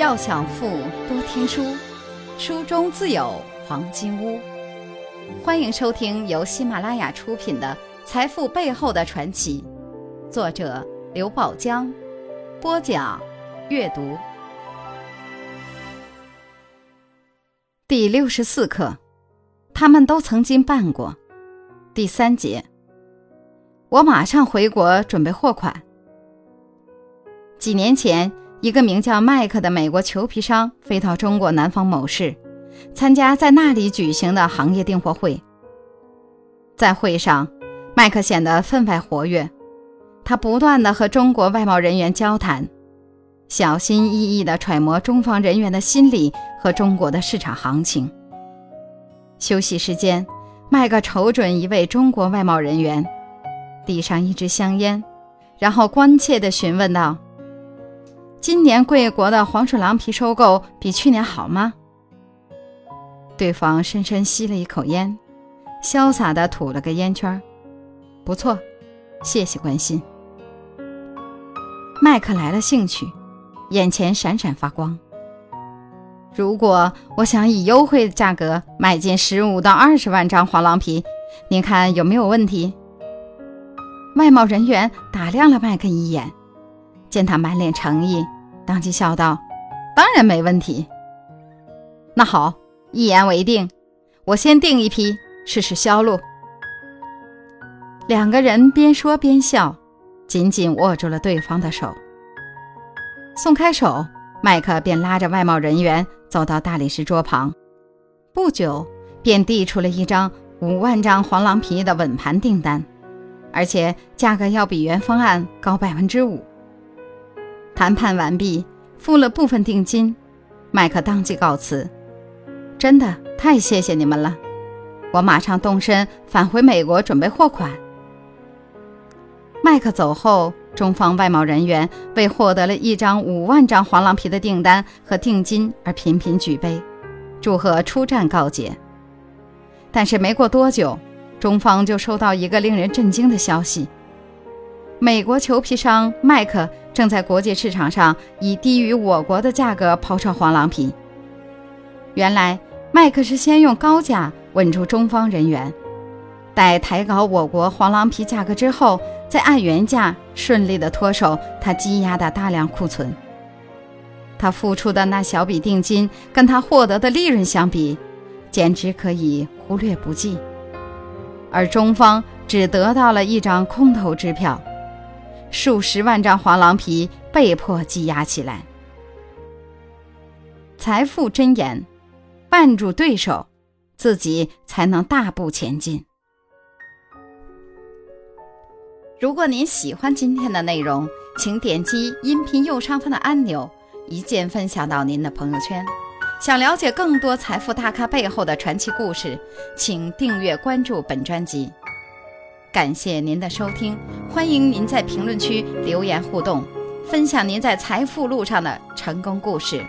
要想富，多听书，书中自有黄金屋。欢迎收听由喜马拉雅出品的《财富背后的传奇》，作者刘宝江，播讲阅读。第六十四课，他们都曾经办过。第三节，我马上回国准备货款。几年前。一个名叫麦克的美国裘皮商飞到中国南方某市，参加在那里举行的行业订货会。在会上，麦克显得分外活跃，他不断地和中国外贸人员交谈，小心翼翼地揣摩中方人员的心理和中国的市场行情。休息时间，麦克瞅准一位中国外贸人员，递上一支香烟，然后关切地询问道。今年贵国的黄鼠狼皮收购比去年好吗？对方深深吸了一口烟，潇洒地吐了个烟圈。不错，谢谢关心。麦克来了兴趣，眼前闪闪发光。如果我想以优惠的价格买进十五到二十万张黄狼皮，您看有没有问题？外贸人员打量了麦克一眼。见他满脸诚意，当即笑道：“当然没问题。那好，一言为定，我先订一批试试销路。”两个人边说边笑，紧紧握住了对方的手。松开手，麦克便拉着外贸人员走到大理石桌旁，不久便递出了一张五万张黄狼皮的稳盘订单，而且价格要比原方案高百分之五。谈判完毕，付了部分定金，麦克当即告辞。真的太谢谢你们了，我马上动身返回美国准备货款。麦克走后，中方外贸人员为获得了一张五万张黄狼皮的订单和定金而频频举杯，祝贺出战告捷。但是没过多久，中方就收到一个令人震惊的消息。美国裘皮商麦克正在国际市场上以低于我国的价格抛售黄狼皮。原来，麦克是先用高价稳住中方人员，待抬高我国黄狼皮价格之后，再按原价顺利的脱手他积压的大量库存。他付出的那小笔定金，跟他获得的利润相比，简直可以忽略不计。而中方只得到了一张空头支票。数十万张黄狼皮被迫积压起来。财富箴言：绊住对手，自己才能大步前进。如果您喜欢今天的内容，请点击音频右上方的按钮，一键分享到您的朋友圈。想了解更多财富大咖背后的传奇故事，请订阅关注本专辑。感谢您的收听，欢迎您在评论区留言互动，分享您在财富路上的成功故事。